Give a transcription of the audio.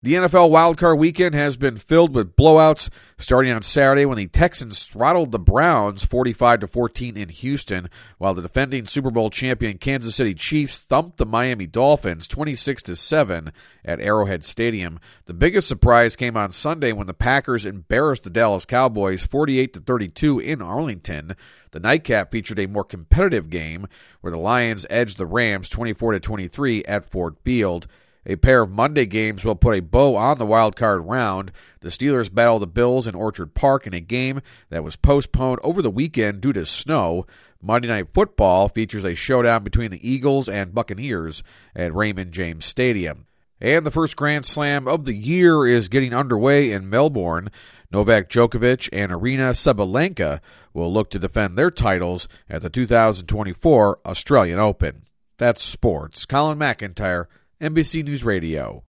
The NFL wildcard weekend has been filled with blowouts, starting on Saturday when the Texans throttled the Browns 45 to 14 in Houston, while the defending Super Bowl champion Kansas City Chiefs thumped the Miami Dolphins 26 to 7 at Arrowhead Stadium. The biggest surprise came on Sunday when the Packers embarrassed the Dallas Cowboys 48 to 32 in Arlington. The nightcap featured a more competitive game where the Lions edged the Rams 24 to 23 at Ford Field. A pair of Monday games will put a bow on the wild card round. The Steelers battle the Bills in Orchard Park in a game that was postponed over the weekend due to snow. Monday Night Football features a showdown between the Eagles and Buccaneers at Raymond James Stadium. And the first Grand Slam of the year is getting underway in Melbourne. Novak Djokovic and Aryna Sabalenka will look to defend their titles at the 2024 Australian Open. That's sports. Colin McIntyre NBC News Radio.